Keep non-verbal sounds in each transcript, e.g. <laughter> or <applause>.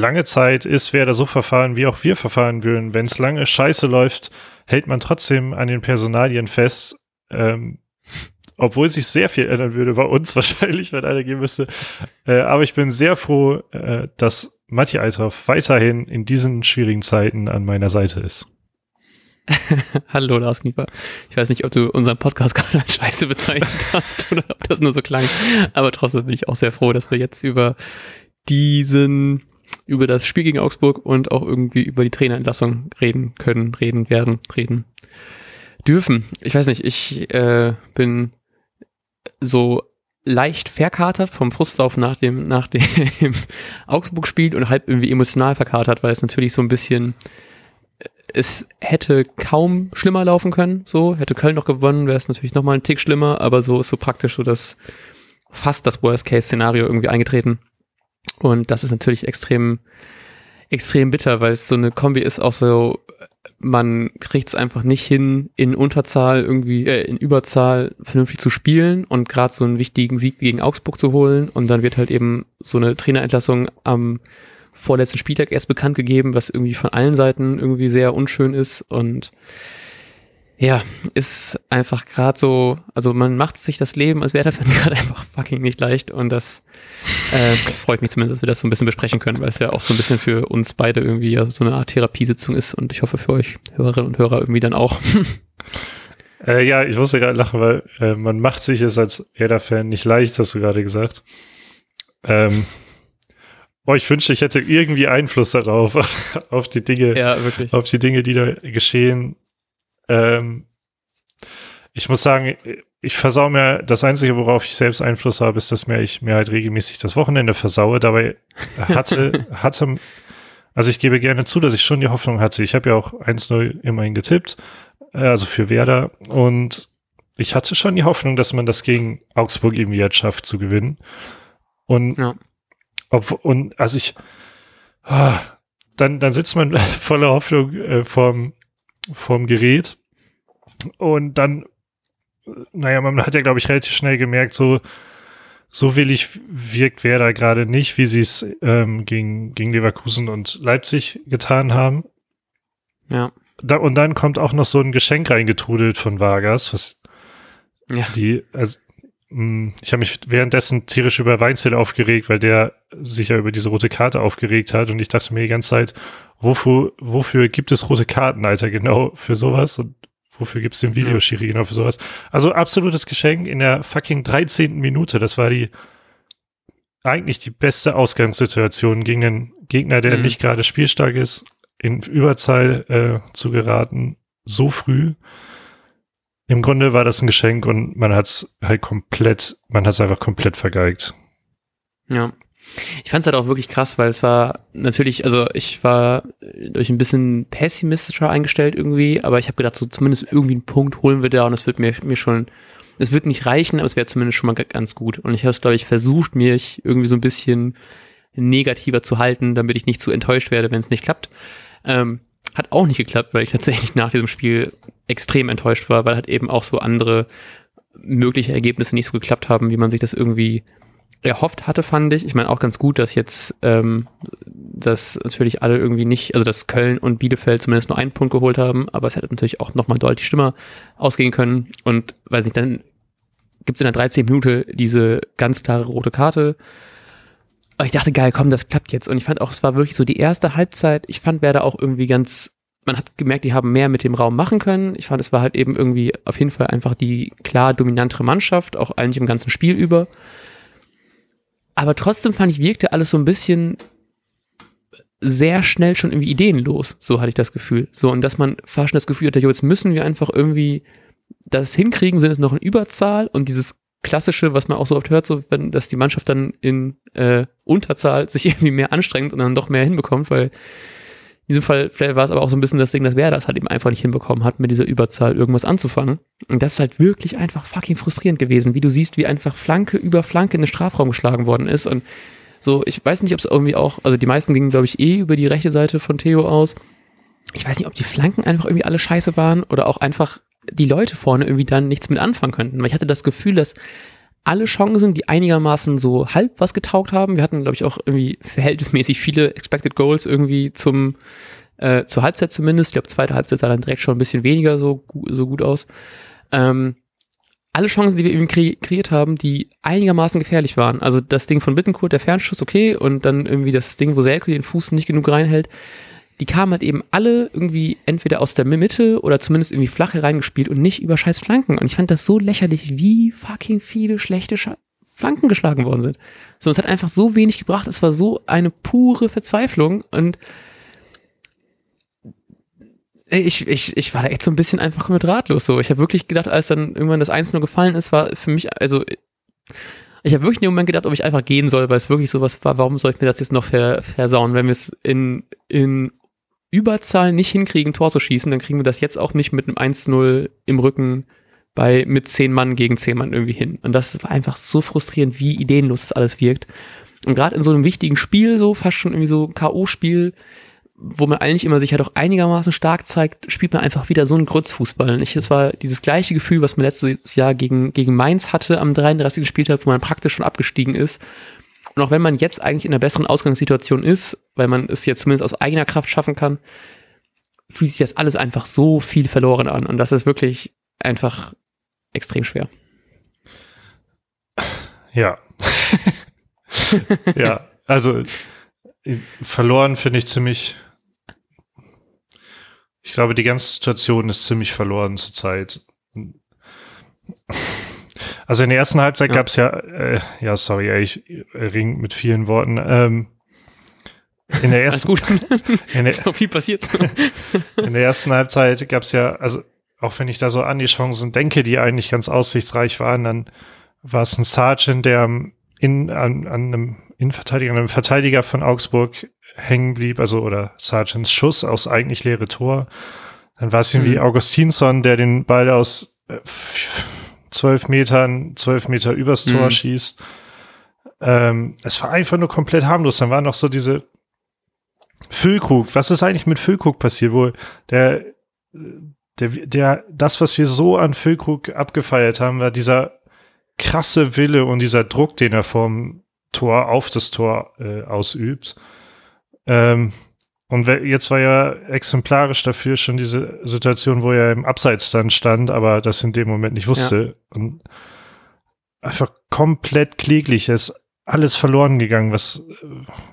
lange Zeit ist Werder so verfahren, wie auch wir verfahren würden. Wenn es lange scheiße läuft, hält man trotzdem an den Personalien fest. Ähm, obwohl sich sehr viel ändern würde bei uns <laughs> wahrscheinlich, wenn einer gehen müsste. Äh, aber ich bin sehr froh, äh, dass Matti Althoff weiterhin in diesen schwierigen Zeiten an meiner Seite ist. <laughs> Hallo Lars Nieper. Ich weiß nicht, ob du unseren Podcast <laughs> gerade als Scheiße bezeichnet hast oder ob das nur so klang. Aber trotzdem bin ich auch sehr froh, dass wir jetzt über diesen, über das Spiel gegen Augsburg und auch irgendwie über die Trainerentlassung reden können, reden werden, reden dürfen. Ich weiß nicht, ich äh, bin so leicht verkatert vom Frustlauf nach dem, nach <laughs> dem Augsburg-Spiel und halb irgendwie emotional verkatert, weil es natürlich so ein bisschen, es hätte kaum schlimmer laufen können, so, hätte Köln noch gewonnen, wäre es natürlich nochmal ein Tick schlimmer, aber so ist so praktisch so das, fast das Worst-Case-Szenario irgendwie eingetreten. Und das ist natürlich extrem, extrem bitter, weil es so eine Kombi ist, auch so man kriegt es einfach nicht hin, in Unterzahl irgendwie, äh, in Überzahl vernünftig zu spielen und gerade so einen wichtigen Sieg gegen Augsburg zu holen. Und dann wird halt eben so eine Trainerentlassung am vorletzten Spieltag erst bekannt gegeben, was irgendwie von allen Seiten irgendwie sehr unschön ist. Und ja, ist einfach gerade so, also man macht sich das Leben als Werder-Fan <laughs> gerade einfach fucking nicht leicht und das äh, freut mich zumindest, dass wir das so ein bisschen besprechen können, weil es ja auch so ein bisschen für uns beide irgendwie ja so eine Art Therapiesitzung ist und ich hoffe für euch Hörerinnen und Hörer irgendwie dann auch. <laughs> Äh, ja, ich musste gerade lachen, weil äh, man macht sich es als Werder-Fan nicht leicht, hast du gerade gesagt. Ähm, oh, ich wünschte, ich hätte irgendwie Einfluss darauf, <laughs> auf die Dinge, ja, auf die Dinge, die da geschehen. Ähm, ich muss sagen, ich versau mir, das Einzige, worauf ich selbst Einfluss habe, ist, dass mir ich mir halt regelmäßig das Wochenende versaue. Dabei hatte, <laughs> hatte, also ich gebe gerne zu, dass ich schon die Hoffnung hatte. Ich habe ja auch 1-0 immerhin getippt, äh, also für Werder. Und ich hatte schon die Hoffnung, dass man das gegen Augsburg irgendwie jetzt schafft zu gewinnen. Und, ja. ob, und also ich, ah, dann, dann sitzt man <laughs> voller Hoffnung äh, vorm, vorm Gerät und dann, naja, man hat ja, glaube ich, relativ schnell gemerkt, so, so willig wirkt wer da gerade nicht, wie sie es ähm, gegen, gegen Leverkusen und Leipzig getan haben. Ja. Da, und dann kommt auch noch so ein Geschenk reingetrudelt von Vargas, was ja. die, also, mh, hm, ich habe mich währenddessen tierisch über Weinzel aufgeregt, weil der sich ja über diese rote Karte aufgeregt hat und ich dachte mir die ganze Zeit, wofür, wofür gibt es rote Karten, Alter, genau für sowas und Wofür gibt's den Videoschiri genau für sowas? Also absolutes Geschenk in der fucking 13. Minute. Das war die eigentlich die beste Ausgangssituation gegen einen Gegner, der mhm. nicht gerade spielstark ist, in Überzahl äh, zu geraten, so früh. Im Grunde war das ein Geschenk und man hat's halt komplett, man hat's einfach komplett vergeigt. Ja. Ich fand es halt auch wirklich krass, weil es war natürlich, also ich war durch ein bisschen pessimistischer eingestellt irgendwie, aber ich habe gedacht, so zumindest irgendwie einen Punkt holen wir da und es wird mir, mir schon, es wird nicht reichen, aber es wäre zumindest schon mal ganz gut. Und ich habe es, glaube ich, versucht, mich irgendwie so ein bisschen negativer zu halten, damit ich nicht zu enttäuscht werde, wenn es nicht klappt. Ähm, hat auch nicht geklappt, weil ich tatsächlich nach diesem Spiel extrem enttäuscht war, weil halt eben auch so andere mögliche Ergebnisse nicht so geklappt haben, wie man sich das irgendwie erhofft hatte, fand ich. Ich meine auch ganz gut, dass jetzt ähm, dass natürlich alle irgendwie nicht, also dass Köln und Bielefeld zumindest nur einen Punkt geholt haben, aber es hätte natürlich auch nochmal deutlich schlimmer ausgehen können. Und weiß nicht, dann gibt es in der 13. Minute diese ganz klare rote Karte. Aber ich dachte, geil, komm, das klappt jetzt. Und ich fand auch, es war wirklich so die erste Halbzeit. Ich fand Werder auch irgendwie ganz, man hat gemerkt, die haben mehr mit dem Raum machen können. Ich fand, es war halt eben irgendwie auf jeden Fall einfach die klar dominantere Mannschaft, auch eigentlich im ganzen Spiel über. Aber trotzdem fand ich, wirkte alles so ein bisschen sehr schnell schon irgendwie ideenlos. So hatte ich das Gefühl. So, und dass man fast schon das Gefühl hatte, jetzt müssen wir einfach irgendwie das hinkriegen, sind es noch in Überzahl und dieses klassische, was man auch so oft hört, so wenn, dass die Mannschaft dann in äh, Unterzahl sich <laughs> irgendwie mehr anstrengt und dann doch mehr hinbekommt, weil in diesem Fall war es aber auch so ein bisschen das Ding, dass wer das halt eben einfach nicht hinbekommen hat, mit dieser Überzahl irgendwas anzufangen. Und das ist halt wirklich einfach fucking frustrierend gewesen, wie du siehst, wie einfach Flanke über Flanke in den Strafraum geschlagen worden ist. Und so, ich weiß nicht, ob es irgendwie auch, also die meisten gingen, glaube ich, eh über die rechte Seite von Theo aus. Ich weiß nicht, ob die Flanken einfach irgendwie alle scheiße waren oder auch einfach die Leute vorne irgendwie dann nichts mit anfangen könnten. Weil ich hatte das Gefühl, dass alle Chancen, die einigermaßen so halb was getaugt haben. Wir hatten, glaube ich, auch irgendwie verhältnismäßig viele Expected Goals irgendwie zum äh, zur Halbzeit zumindest. Ich glaube, zweite Halbzeit sah dann direkt schon ein bisschen weniger so, so gut aus. Ähm, alle Chancen, die wir eben kre kreiert haben, die einigermaßen gefährlich waren. Also das Ding von Bittencourt, der Fernschuss, okay, und dann irgendwie das Ding, wo Selke den Fuß nicht genug reinhält, die kamen halt eben alle irgendwie entweder aus der Mitte oder zumindest irgendwie flach hereingespielt und nicht über scheiß Flanken. Und ich fand das so lächerlich, wie fucking viele schlechte Sch Flanken geschlagen worden sind. So, es hat einfach so wenig gebracht. Es war so eine pure Verzweiflung und ich, ich, ich war da echt so ein bisschen einfach mit ratlos so. Ich habe wirklich gedacht, als dann irgendwann das 1 nur gefallen ist, war für mich, also ich habe wirklich in dem Moment gedacht, ob ich einfach gehen soll, weil es wirklich sowas war, warum soll ich mir das jetzt noch ver, versauen? Wenn wir es in, in Überzahl nicht hinkriegen, Tor zu schießen, dann kriegen wir das jetzt auch nicht mit einem 1-0 im Rücken bei mit zehn Mann gegen zehn Mann irgendwie hin. Und das war einfach so frustrierend, wie ideenlos das alles wirkt. Und gerade in so einem wichtigen Spiel, so fast schon irgendwie so K.O.-Spiel, wo man eigentlich immer sich ja doch einigermaßen stark zeigt, spielt man einfach wieder so einen Grützfußball. Und ich, es war dieses gleiche Gefühl, was man letztes Jahr gegen, gegen Mainz hatte am 33. Spieltag, wo man praktisch schon abgestiegen ist. Und auch wenn man jetzt eigentlich in einer besseren Ausgangssituation ist, weil man es jetzt zumindest aus eigener Kraft schaffen kann, fühlt sich das alles einfach so viel verloren an. Und das ist wirklich einfach extrem schwer. Ja. <laughs> ja, also verloren finde ich ziemlich ich glaube, die ganze Situation ist ziemlich verloren zurzeit. Also in der ersten Halbzeit ja. gab es ja, äh, ja, sorry, ich ring mit vielen Worten. Ähm, in der <laughs> ersten, gut. <laughs> in der, so viel passiert. <laughs> in der ersten Halbzeit gab es ja, also auch wenn ich da so an die Chancen denke, die eigentlich ganz aussichtsreich waren, dann war es ein Sergeant, der in, an, an einem Innenverteidiger, einem Verteidiger von Augsburg hängen blieb, also oder Sargents Schuss aus eigentlich leere Tor. Dann war es irgendwie mhm. Augustinsson, der den Ball aus äh, zwölf Metern, zwölf Meter übers Tor mhm. schießt. Ähm, es war einfach nur komplett harmlos. Dann war noch so diese Füllkrug. Was ist eigentlich mit Füllkrug passiert, wo der, der, der, das, was wir so an Füllkrug abgefeiert haben, war dieser krasse Wille und dieser Druck, den er vom Tor auf das Tor äh, ausübt. Ähm, und jetzt war ja exemplarisch dafür schon diese Situation, wo er im Abseits dann stand, aber das in dem Moment nicht wusste. Ja. Und einfach komplett kläglich ist alles verloren gegangen, was,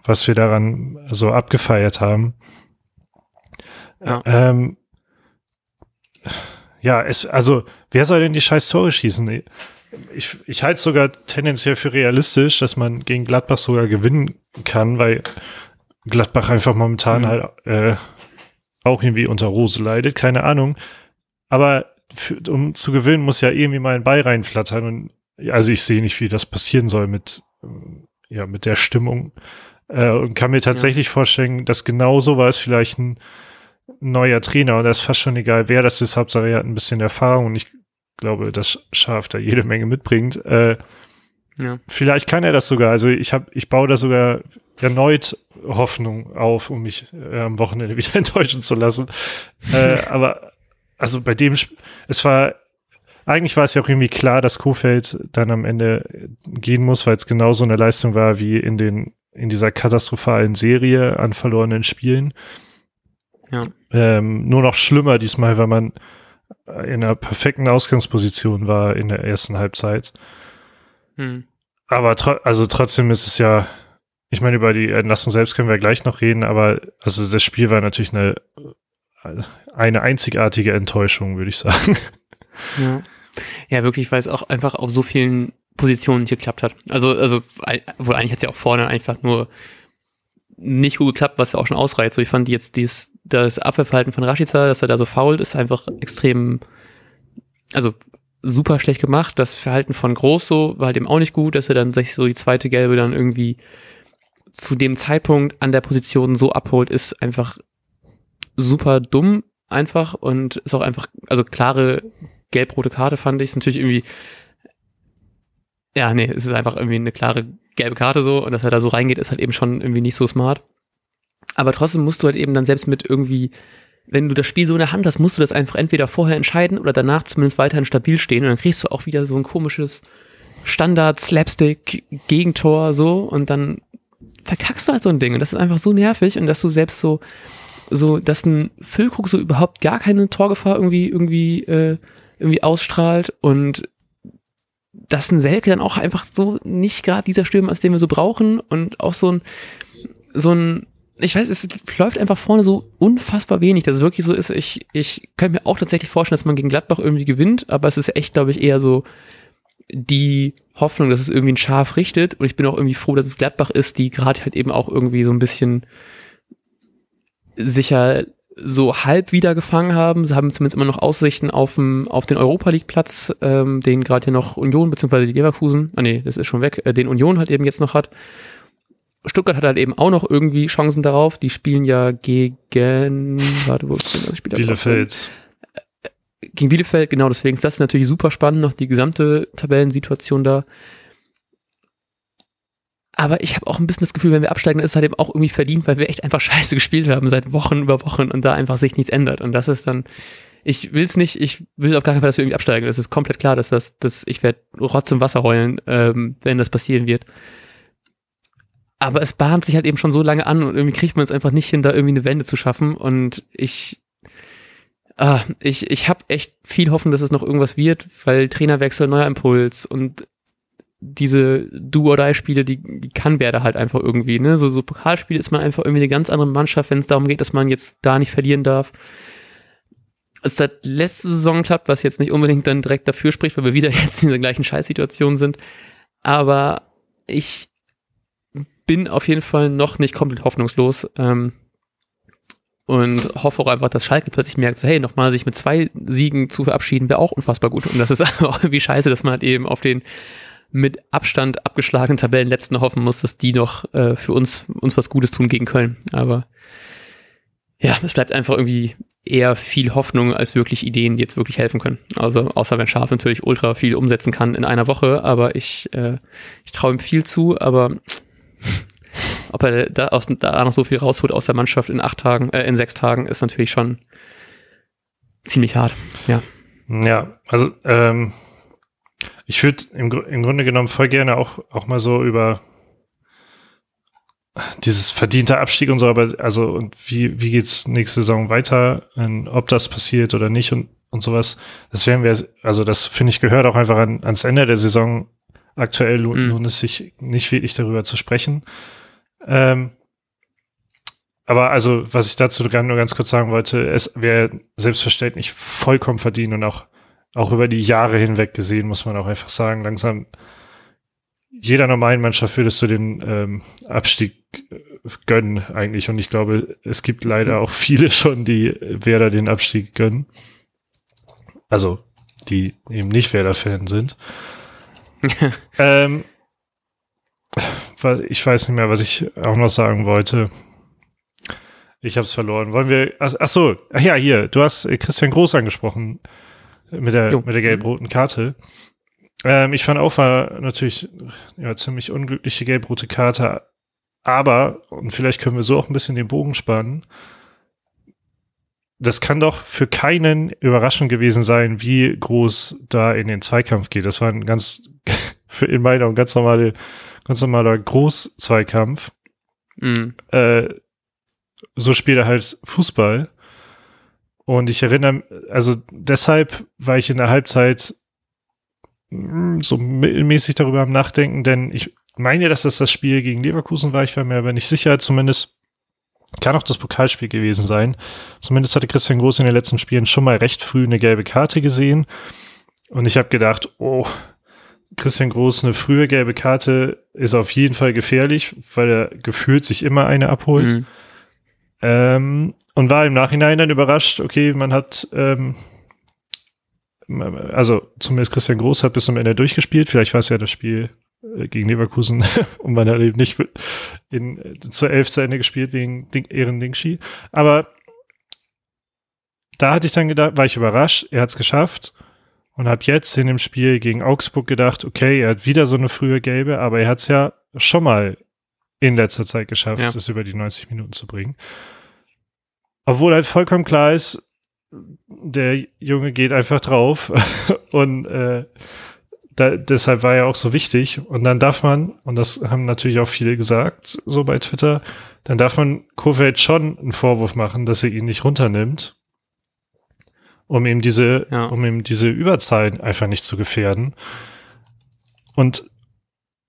was wir daran so abgefeiert haben. Ja. Ähm, ja, es, also, wer soll denn die scheiß Tore schießen? Ich, ich halte sogar tendenziell für realistisch, dass man gegen Gladbach sogar gewinnen kann, weil Gladbach einfach momentan mhm. halt äh, auch irgendwie unter Rose leidet, keine Ahnung. Aber für, um zu gewinnen, muss ja irgendwie mal ein Ball reinflattern. Und also ich sehe nicht, wie das passieren soll mit, ja, mit der Stimmung. Äh, und kann mir tatsächlich ja. vorstellen, dass genau so war es vielleicht ein neuer Trainer und das ist fast schon egal, wer das ist. Hauptsache er hat ein bisschen Erfahrung und ich glaube, dass Schaf da jede Menge mitbringt. Äh, ja. Vielleicht kann er das sogar. Also ich habe, ich baue da sogar erneut Hoffnung auf, um mich äh, am Wochenende <laughs> wieder enttäuschen zu lassen. äh, <laughs> aber also bei dem, es war eigentlich war es ja auch irgendwie klar, dass Kofeld dann am Ende gehen muss, weil es genauso eine Leistung war wie in den in dieser katastrophalen Serie an verlorenen Spielen. Ja. Ähm, nur noch schlimmer diesmal, weil man in einer perfekten Ausgangsposition war in der ersten Halbzeit. Hm. Aber tro also trotzdem ist es ja, ich meine, über die Entlassung selbst können wir gleich noch reden, aber also das Spiel war natürlich eine, eine einzigartige Enttäuschung, würde ich sagen. Ja. ja, wirklich, weil es auch einfach auf so vielen Positionen nicht geklappt hat. Also, also, wohl eigentlich hat es ja auch vorne einfach nur nicht gut geklappt, was ja auch schon ausreicht. So, ich fand jetzt dieses, das Abwehrverhalten von Rashica, dass er da so fault, ist einfach extrem, also super schlecht gemacht. Das Verhalten von Grosso war halt eben auch nicht gut, dass er dann sich so die zweite Gelbe dann irgendwie zu dem Zeitpunkt an der Position so abholt, ist einfach super dumm einfach und ist auch einfach, also klare gelb-rote Karte fand ich, ist natürlich irgendwie, ja, nee, es ist einfach irgendwie eine klare gelbe Karte so und dass er da so reingeht, ist halt eben schon irgendwie nicht so smart. Aber trotzdem musst du halt eben dann selbst mit irgendwie wenn du das Spiel so in der Hand hast, musst du das einfach entweder vorher entscheiden oder danach zumindest weiterhin stabil stehen und dann kriegst du auch wieder so ein komisches Standard, Slapstick, Gegentor, so und dann verkackst du halt so ein Ding. Und das ist einfach so nervig und dass du selbst so, so, dass ein Füllkrug so überhaupt gar keine Torgefahr irgendwie, irgendwie, äh, irgendwie ausstrahlt und dass ein Selke dann auch einfach so nicht gerade dieser Stürmer ist, den wir so brauchen und auch so ein, so ein, ich weiß, es läuft einfach vorne so unfassbar wenig, dass es wirklich so ist. Ich, ich könnte mir auch tatsächlich vorstellen, dass man gegen Gladbach irgendwie gewinnt, aber es ist echt, glaube ich, eher so die Hoffnung, dass es irgendwie ein Schaf richtet. Und ich bin auch irgendwie froh, dass es Gladbach ist, die gerade halt eben auch irgendwie so ein bisschen sicher so halb wieder gefangen haben. Sie haben zumindest immer noch Aussichten auf, dem, auf den Europa League Platz, ähm, den gerade hier noch Union beziehungsweise die Leverkusen, ah nee, das ist schon weg, äh, den Union halt eben jetzt noch hat. Stuttgart hat halt eben auch noch irgendwie Chancen darauf. Die spielen ja gegen, warte, wo ist denn das Spiel? Bielefeld. Äh, gegen Bielefeld, genau, deswegen ist das natürlich super spannend, noch die gesamte Tabellensituation da. Aber ich habe auch ein bisschen das Gefühl, wenn wir absteigen, dann ist es halt eben auch irgendwie verdient, weil wir echt einfach scheiße gespielt haben seit Wochen über Wochen und da einfach sich nichts ändert. Und das ist dann, ich will es nicht, ich will auf gar keinen Fall, dass wir irgendwie absteigen. Das ist komplett klar, dass das, dass ich werde Rotz im Wasser heulen, ähm, wenn das passieren wird. Aber es bahnt sich halt eben schon so lange an und irgendwie kriegt man es einfach nicht hin, da irgendwie eine Wende zu schaffen. Und ich, ah, ich, ich habe echt viel Hoffnung, dass es noch irgendwas wird, weil Trainerwechsel, neuer Impuls und diese Do-or-Die-Spiele, die, die kann Werder halt einfach irgendwie, ne? So, so Pokalspiele ist man einfach irgendwie eine ganz andere Mannschaft, wenn es darum geht, dass man jetzt da nicht verlieren darf. Es seit letzte Saison klappt, was jetzt nicht unbedingt dann direkt dafür spricht, weil wir wieder <laughs> jetzt in dieser gleichen Scheißsituation sind. Aber ich bin auf jeden Fall noch nicht komplett hoffnungslos. Ähm, und hoffe auch einfach, dass Schalke plötzlich merkt, so, hey, nochmal sich mit zwei Siegen zu verabschieden, wäre auch unfassbar gut. Und das ist <laughs> auch irgendwie scheiße, dass man halt eben auf den mit Abstand abgeschlagenen Tabellenletzten hoffen muss, dass die noch äh, für uns, uns was Gutes tun gegen Köln. Aber ja, es bleibt einfach irgendwie eher viel Hoffnung als wirklich Ideen, die jetzt wirklich helfen können. Also außer wenn Schaf natürlich ultra viel umsetzen kann in einer Woche, aber ich, äh, ich traue ihm viel zu, aber ob er da, aus, da noch so viel rausholt aus der Mannschaft in acht Tagen, äh, in sechs Tagen, ist natürlich schon ziemlich hart, ja. Ja, also ähm, ich würde im, im Grunde genommen voll gerne auch, auch mal so über dieses verdiente Abstieg und so, aber also und wie, wie geht's nächste Saison weiter, und ob das passiert oder nicht und, und sowas, das werden wir, also das finde ich gehört auch einfach an, ans Ende der Saison. Aktuell lohnt, mhm. lohnt es sich nicht wirklich darüber zu sprechen. Ähm, aber also, was ich dazu nur ganz kurz sagen wollte, es wäre selbstverständlich vollkommen verdient und auch auch über die Jahre hinweg gesehen, muss man auch einfach sagen, langsam jeder normalen Mannschaft würdest du den ähm, Abstieg äh, gönnen eigentlich. Und ich glaube, es gibt leider auch viele schon, die Werder den Abstieg gönnen. Also, die eben nicht Werder-Fan sind. <laughs> ähm, ich weiß nicht mehr, was ich auch noch sagen wollte. Ich habe es verloren. Wollen wir? Ach, ach so, ach ja, hier. Du hast Christian Groß angesprochen mit der, jo. mit der gelb-roten Karte. Ähm, ich fand auch, war natürlich ja, ziemlich unglückliche gelb-rote Karte, aber, und vielleicht können wir so auch ein bisschen den Bogen spannen, das kann doch für keinen überraschend gewesen sein, wie groß da in den Zweikampf geht. Das war ein ganz, <laughs> für in meiner ganz normale, ganz normaler Großzweikampf. Mhm. Äh, so spielt er halt Fußball. Und ich erinnere, also deshalb war ich in der Halbzeit hm, so mittelmäßig darüber am Nachdenken, denn ich meine, dass das das Spiel gegen Leverkusen war. Ich war mir aber nicht sicher. Zumindest kann auch das Pokalspiel gewesen sein. Zumindest hatte Christian Groß in den letzten Spielen schon mal recht früh eine gelbe Karte gesehen. Und ich habe gedacht, oh, Christian Groß eine frühe gelbe Karte ist auf jeden Fall gefährlich, weil er gefühlt sich immer eine abholt. Mhm. Ähm, und war im Nachhinein dann überrascht, okay, man hat, ähm, also zumindest Christian Groß hat bis zum Ende durchgespielt. Vielleicht war es ja das Spiel gegen Leverkusen <laughs> und man hat eben nicht in, zur Elf zu Ende gespielt wegen Ding, Ehren Dingshi. Aber da hatte ich dann gedacht, war ich überrascht, er hat es geschafft und habe jetzt in dem Spiel gegen Augsburg gedacht, okay, er hat wieder so eine frühe gelbe, aber er hat es ja schon mal in letzter Zeit geschafft, ja. es über die 90 Minuten zu bringen. Obwohl halt vollkommen klar ist, der Junge geht einfach drauf <laughs> und äh, da, deshalb war er auch so wichtig. Und dann darf man, und das haben natürlich auch viele gesagt, so bei Twitter, dann darf man Kofeld schon einen Vorwurf machen, dass er ihn nicht runternimmt, um ihm diese, ja. um ihm diese Überzahlen einfach nicht zu gefährden. Und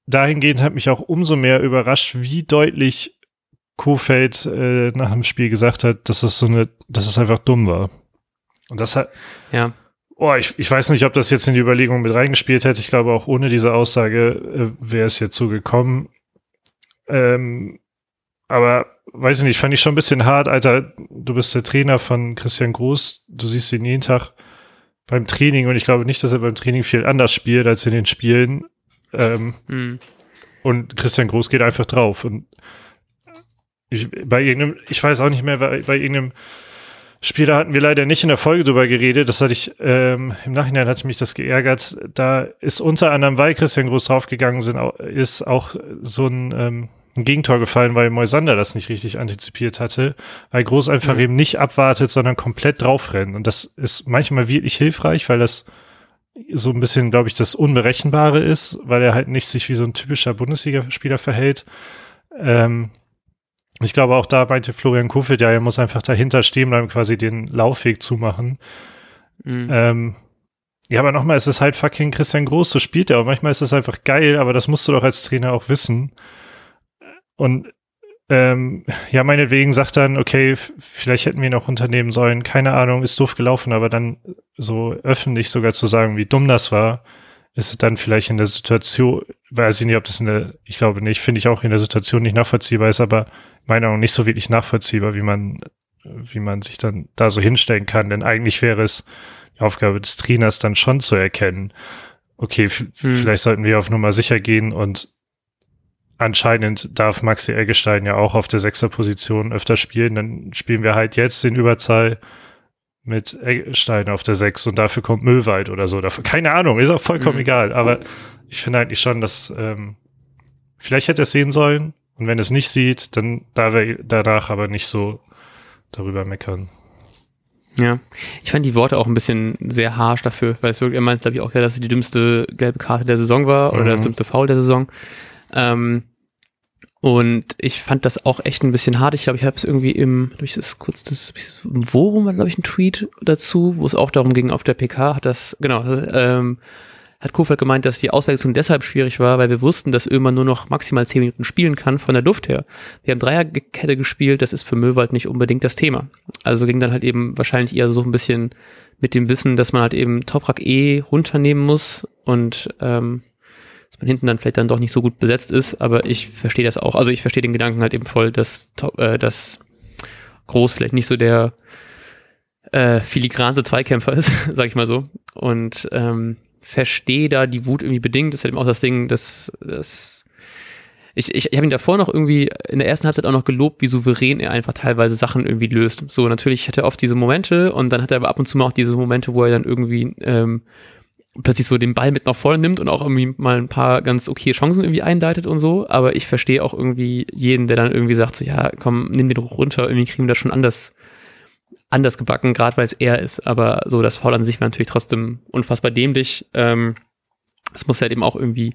dahingehend hat mich auch umso mehr überrascht, wie deutlich Kofeld äh, nach dem Spiel gesagt hat, dass es so eine, dass es einfach dumm war. Und das hat, ja. Oh, ich, ich weiß nicht, ob das jetzt in die Überlegung mit reingespielt hätte. Ich glaube, auch ohne diese Aussage äh, wäre es jetzt so gekommen. Ähm, aber weiß ich nicht, fand ich schon ein bisschen hart, Alter. Du bist der Trainer von Christian Groß. Du siehst ihn jeden Tag beim Training und ich glaube nicht, dass er beim Training viel anders spielt als in den Spielen. Ähm, mhm. Und Christian Groß geht einfach drauf. Und ich, bei irgendeinem, ich weiß auch nicht mehr, bei, bei irgendeinem Spieler hatten wir leider nicht in der Folge drüber geredet. Das hatte ich, ähm, im Nachhinein hatte mich das geärgert. Da ist unter anderem, weil Christian Groß draufgegangen sind, ist auch so ein, ähm, ein Gegentor gefallen, weil Moisander das nicht richtig antizipiert hatte, weil Groß einfach mhm. eben nicht abwartet, sondern komplett draufrennt. Und das ist manchmal wirklich hilfreich, weil das so ein bisschen, glaube ich, das Unberechenbare ist, weil er halt nicht sich wie so ein typischer Bundesligaspieler verhält. Ähm, ich glaube, auch da meinte Florian Kofeld, ja, er muss einfach dahinter stehen bleiben, quasi den Laufweg zumachen. Mhm. Ähm, ja, aber nochmal, es ist halt fucking Christian Groß, so spielt er. Und manchmal ist es einfach geil, aber das musst du doch als Trainer auch wissen. Und ähm, ja, meinetwegen sagt dann, okay, vielleicht hätten wir ihn auch unternehmen sollen. Keine Ahnung, ist doof gelaufen, aber dann so öffentlich sogar zu sagen, wie dumm das war, ist dann vielleicht in der Situation, weiß ich nicht, ob das in der, ich glaube nicht, finde ich auch in der Situation nicht nachvollziehbar ist, aber meiner Meinung nicht so wirklich nachvollziehbar, wie man, wie man sich dann da so hinstellen kann. Denn eigentlich wäre es die Aufgabe des Trainers dann schon zu erkennen, okay, hm. vielleicht sollten wir auf Nummer sicher gehen und anscheinend darf Maxi Eggestein ja auch auf der Sechser-Position öfter spielen. Dann spielen wir halt jetzt den Überzahl mit Eggestein auf der Sechs und dafür kommt Müllwald oder so. Dafür, keine Ahnung, ist auch vollkommen mhm. egal. Aber ich finde eigentlich schon, dass ähm, vielleicht hätte er es sehen sollen. Und wenn es nicht sieht, dann darf er danach aber nicht so darüber meckern. Ja, ich fand die Worte auch ein bisschen sehr harsh dafür, weil es wirklich, er meint, glaube ich, auch, ja, dass es die dümmste gelbe Karte der Saison war oder mhm. das dümmste Foul der Saison. Ähm, und ich fand das auch echt ein bisschen hart. Ich glaube, ich habe es irgendwie im, ich, das kurz das im Forum war, glaube ich, ein Tweet dazu, wo es auch darum ging, auf der PK hat das, genau, ähm, hat Kofeld gemeint, dass die Auswechslung deshalb schwierig war, weil wir wussten, dass Ömer nur noch maximal zehn Minuten spielen kann von der Luft her. Wir haben Dreierkette gespielt, das ist für Möwald nicht unbedingt das Thema. Also ging dann halt eben wahrscheinlich eher so ein bisschen mit dem Wissen, dass man halt eben Toprak eh runternehmen muss und ähm, man hinten dann vielleicht dann doch nicht so gut besetzt ist, aber ich verstehe das auch. Also ich verstehe den Gedanken halt eben voll, dass, äh, dass Groß vielleicht nicht so der äh, filigranste Zweikämpfer <laughs> ist, sag ich mal so. Und ähm, verstehe da die Wut irgendwie bedingt. Das ist halt eben auch das Ding, dass, dass ich, ich, ich habe ihn davor noch irgendwie in der ersten Halbzeit auch noch gelobt, wie souverän er einfach teilweise Sachen irgendwie löst. So, natürlich hat er oft diese Momente und dann hat er aber ab und zu mal auch diese Momente, wo er dann irgendwie ähm, plötzlich so den Ball mit nach vorne nimmt und auch irgendwie mal ein paar ganz okay Chancen irgendwie einleitet und so. Aber ich verstehe auch irgendwie jeden, der dann irgendwie sagt, so ja, komm, nimm den runter, irgendwie kriegen wir das schon anders anders gebacken, gerade weil es er ist. Aber so das Foul an sich war natürlich trotzdem unfassbar dämlich. Ähm, es muss halt eben auch irgendwie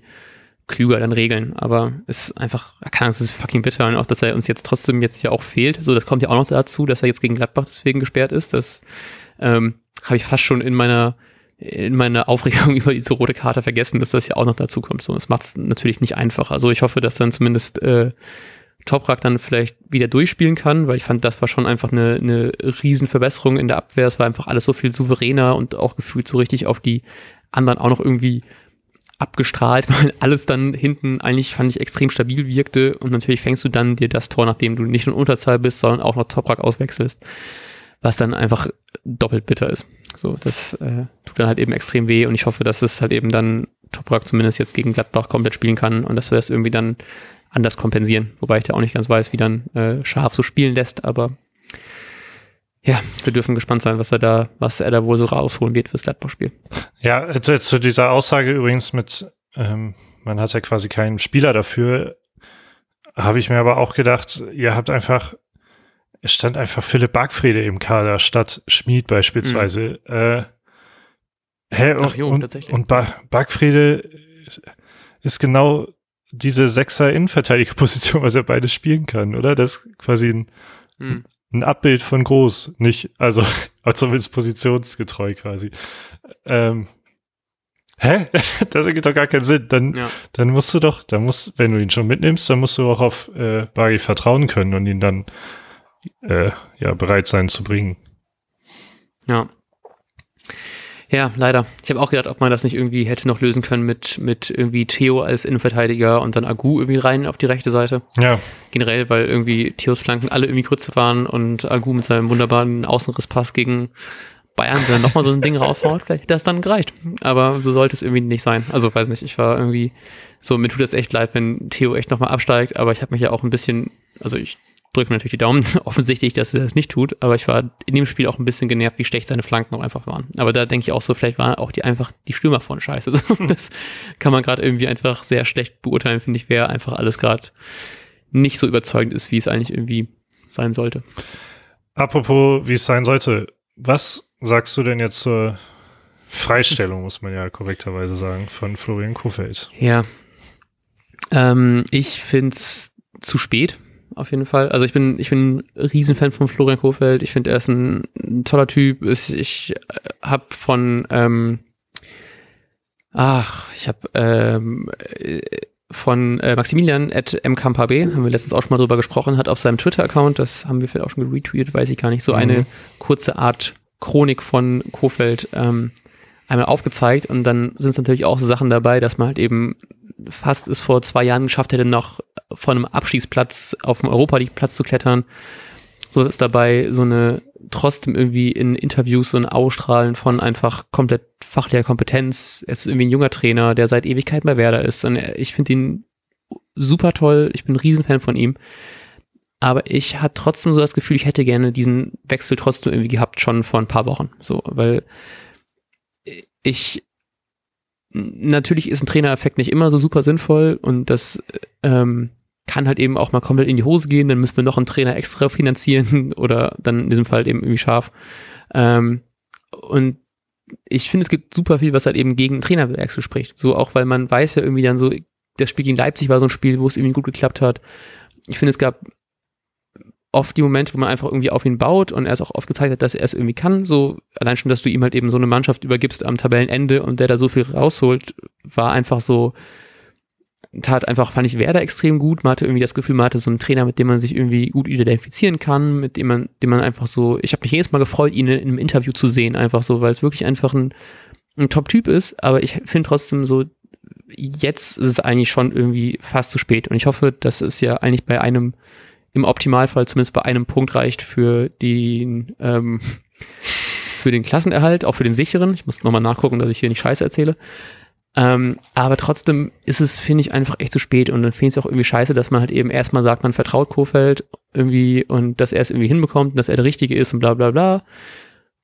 klüger dann regeln. Aber es ist einfach, keine Ahnung, es ist fucking bitter. Und auch, dass er uns jetzt trotzdem jetzt ja auch fehlt. So, das kommt ja auch noch dazu, dass er jetzt gegen Gladbach deswegen gesperrt ist. Das ähm, habe ich fast schon in meiner in meiner Aufregung <laughs> über diese rote Karte vergessen, dass das ja auch noch dazu kommt. So, das macht es natürlich nicht einfacher. Also ich hoffe, dass dann zumindest äh, Toprak dann vielleicht wieder durchspielen kann, weil ich fand, das war schon einfach eine, eine Riesenverbesserung in der Abwehr. Es war einfach alles so viel souveräner und auch gefühlt so richtig auf die anderen auch noch irgendwie abgestrahlt, <laughs> weil alles dann hinten eigentlich, fand ich, extrem stabil wirkte. Und natürlich fängst du dann dir das Tor, nachdem du nicht in Unterzahl bist, sondern auch noch Toprak auswechselst, was dann einfach doppelt bitter ist. So, das äh, tut dann halt eben extrem weh und ich hoffe, dass es halt eben dann Toprak zumindest jetzt gegen Gladbach komplett spielen kann und dass wir das irgendwie dann anders kompensieren. Wobei ich da auch nicht ganz weiß, wie dann äh, Scharf so spielen lässt, aber ja, wir dürfen gespannt sein, was er da, was er da wohl so rausholen wird fürs Gladbach-Spiel. Ja, zu, zu dieser Aussage übrigens mit, ähm, man hat ja quasi keinen Spieler dafür, habe ich mir aber auch gedacht, ihr habt einfach, es stand einfach Philipp Bargfrede im Kader statt Schmied beispielsweise. Mhm. Äh, Hä, und, Ach jo, und, tatsächlich. und ba Backfriede ist genau diese Sechser-Innenverteidiger-Position, was er beides spielen kann, oder? Das ist quasi ein, Hm. ein Abbild von groß, nicht, also, <laughs> zumindest positionsgetreu quasi. Ähm, hä? <laughs> Das ergibt doch gar keinen Sinn. Dann, Ja. dann musst du doch, dann musst, wenn du ihn schon mitnimmst, dann musst du auch auf äh, Bari vertrauen können und ihn dann äh, ja bereit sein zu bringen. Ja. Ja, leider. Ich habe auch gedacht, ob man das nicht irgendwie hätte noch lösen können mit, mit irgendwie Theo als Innenverteidiger und dann Agu irgendwie rein auf die rechte Seite. Ja, Generell, weil irgendwie Theos Flanken alle irgendwie kurz waren und Agu mit seinem wunderbaren Außenrisspass gegen Bayern dann nochmal so ein Ding raushaut. <laughs> Vielleicht hätte das dann gereicht. Aber so sollte es irgendwie nicht sein. Also weiß nicht, ich war irgendwie so, mir tut das echt leid, wenn Theo echt nochmal absteigt, aber ich habe mich ja auch ein bisschen, also ich drücke natürlich die Daumen, <laughs> offensichtlich, dass er das nicht tut, aber ich war in dem Spiel auch ein bisschen genervt, wie schlecht seine Flanken auch einfach waren. Aber da denke ich auch so, vielleicht waren auch die einfach die Stürmer von scheiße. <laughs> Das kann man gerade irgendwie einfach sehr schlecht beurteilen, finde ich, wer einfach alles gerade nicht so überzeugend ist, wie es eigentlich irgendwie sein sollte. Apropos, wie es sein sollte, was sagst du denn jetzt zur Freistellung, muss man ja korrekterweise sagen, von Florian Kofeld? Ja. Ähm, ich find's zu spät, auf jeden Fall. Also ich bin, ich bin ein Riesenfan von Florian Kohfeldt. Ich finde, er ist ein, ein toller Typ. Ich, ich habe von, ähm, ach, ich habe ähm, äh, von äh, Maximilian at mkampab, haben wir letztens auch schon mal drüber gesprochen, hat auf seinem Twitter-Account, das haben wir vielleicht auch schon retweetet, weiß ich gar nicht, so Mhm. eine kurze Art Chronik von Kofeld ähm, einmal aufgezeigt und dann sind es natürlich auch so Sachen dabei, dass man halt eben fast es vor zwei Jahren geschafft hätte, noch von einem Abstiegsplatz auf dem Europa League Platz zu klettern. So ist dabei so eine trotzdem irgendwie in Interviews ein Ausstrahlen von einfach komplett fachlicher Kompetenz. Er ist irgendwie ein junger Trainer, der seit Ewigkeiten bei Werder ist und ich finde ihn super toll. Ich bin ein Riesenfan von ihm. Aber ich hatte trotzdem so das Gefühl, ich hätte gerne diesen Wechsel trotzdem irgendwie gehabt, schon vor ein paar Wochen. So, weil ich natürlich ist ein Trainereffekt nicht immer so super sinnvoll und das ähm, kann halt eben auch mal komplett in die Hose gehen, dann müssen wir noch einen Trainer extra finanzieren <laughs> oder dann in diesem Fall eben irgendwie scharf. Ähm, und ich finde, es gibt super viel, was halt eben gegen Trainerwechsel spricht. So auch, weil man weiß ja irgendwie dann so, das Spiel gegen Leipzig war so ein Spiel, wo es irgendwie gut geklappt hat. Ich finde, es gab oft die Momente, wo man einfach irgendwie auf ihn baut und er es auch oft gezeigt hat, dass er es irgendwie kann. So allein schon, dass du ihm halt eben so eine Mannschaft übergibst am Tabellenende und der da so viel rausholt, war einfach so, tat einfach, fand ich Werder extrem gut. Man hatte irgendwie das Gefühl, man hatte so einen Trainer, mit dem man sich irgendwie gut identifizieren kann, mit dem man, dem man einfach so, ich habe mich jedes Mal gefreut, ihn in, in einem Interview zu sehen, einfach so, weil es wirklich einfach ein, ein Top-Typ ist, aber ich finde trotzdem so, jetzt ist es eigentlich schon irgendwie fast zu spät und ich hoffe, dass es ja eigentlich bei einem im Optimalfall zumindest bei einem Punkt reicht für den, ähm, für den Klassenerhalt, auch für den sicheren. Ich muss nochmal nachgucken, dass ich hier nicht Scheiße erzähle. Ähm, aber trotzdem ist es, finde ich, einfach echt zu spät und dann finde ich es auch irgendwie scheiße, dass man halt eben erstmal sagt, man vertraut Kofeld irgendwie und dass er es irgendwie hinbekommt und dass er der Richtige ist und bla bla bla.